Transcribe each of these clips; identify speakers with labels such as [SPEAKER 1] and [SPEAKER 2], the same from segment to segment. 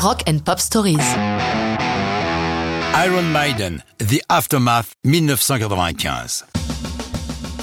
[SPEAKER 1] Rock and Pop Stories.
[SPEAKER 2] Iron Maiden, The Aftermath, 1995.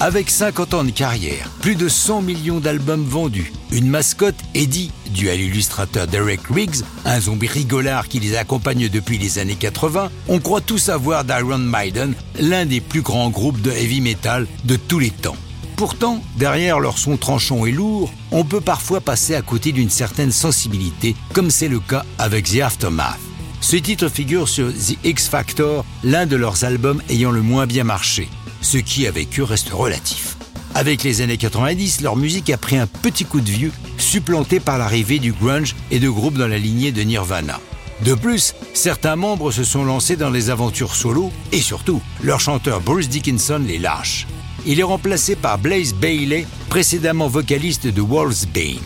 [SPEAKER 2] Avec 50 ans de carrière, plus de 100 millions d'albums vendus, une mascotte, Eddie, due à l'illustrateur Derek Riggs, un zombie rigolard qui les accompagne depuis les années 80, on croit tous savoir d'Iron Maiden, l'un des plus grands groupes de heavy metal de tous les temps. Pourtant, derrière leur son tranchant et lourd, on peut parfois passer à côté d'une certaine sensibilité, comme c'est le cas avec The Aftermath. Ce titre figure sur The X Factor, l'un de leurs albums ayant le moins bien marché ce qui avec eux reste relatif. Avec les années 90, leur musique a pris un petit coup de vieux, supplanté par l'arrivée du grunge et de groupes dans la lignée de Nirvana. De plus, certains membres se sont lancés dans les aventures solo et surtout, leur chanteur Bruce Dickinson les lâche. Il est remplacé par Blaze Bailey, précédemment vocaliste de Bane.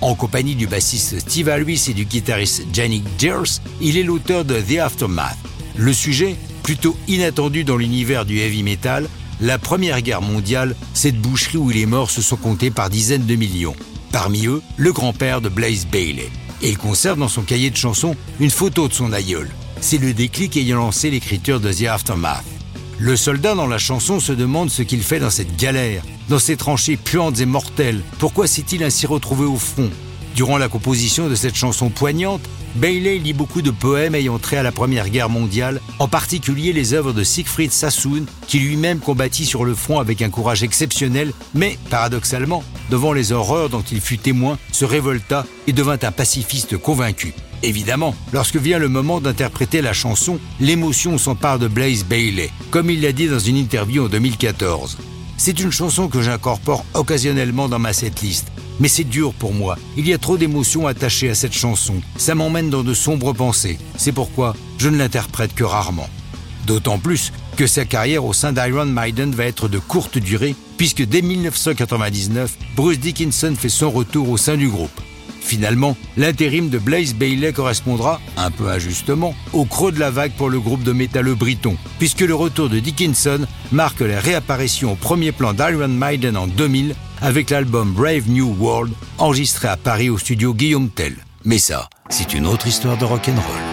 [SPEAKER 2] En compagnie du bassiste Steve Harris et du guitariste Jannik Gers, il est l'auteur de The Aftermath. Le sujet, plutôt inattendu dans l'univers du heavy metal, la Première Guerre mondiale, cette boucherie où les morts se sont comptés par dizaines de millions. Parmi eux, le grand-père de Blaze Bailey. Et il conserve dans son cahier de chansons une photo de son aïeul. C'est le déclic ayant lancé l'écriture de The Aftermath. Le soldat dans la chanson se demande ce qu'il fait dans cette galère, dans ces tranchées puantes et mortelles. Pourquoi s'est-il ainsi retrouvé au front? Durant la composition de cette chanson poignante, Bailey lit beaucoup de poèmes ayant trait à la Première Guerre mondiale, en particulier les œuvres de Siegfried Sassoon, qui lui-même combattit sur le front avec un courage exceptionnel, mais, paradoxalement, devant les horreurs dont il fut témoin, se révolta et devint un pacifiste convaincu. Évidemment, lorsque vient le moment d'interpréter la chanson, l'émotion s'empare de Blaze Bailey, comme il l'a dit dans une interview en 2014. C'est une chanson que j'incorpore occasionnellement dans ma setlist, mais c'est dur pour moi. Il y a trop d'émotions attachées à cette chanson. Ça m'emmène dans de sombres pensées. C'est pourquoi je ne l'interprète que rarement. D'autant plus que sa carrière au sein d'Iron Maiden va être de courte durée, puisque dès 1999, Bruce Dickinson fait son retour au sein du groupe. Finalement, l'intérim de Blaze Bailey correspondra, un peu injustement, au creux de la vague pour le groupe de métalleux briton, puisque le retour de Dickinson marque la réapparition au premier plan d'Iron Maiden en 2000 avec l'album Brave New World enregistré à Paris au studio Guillaume Tell. Mais ça, c'est une autre histoire de rock'n'roll.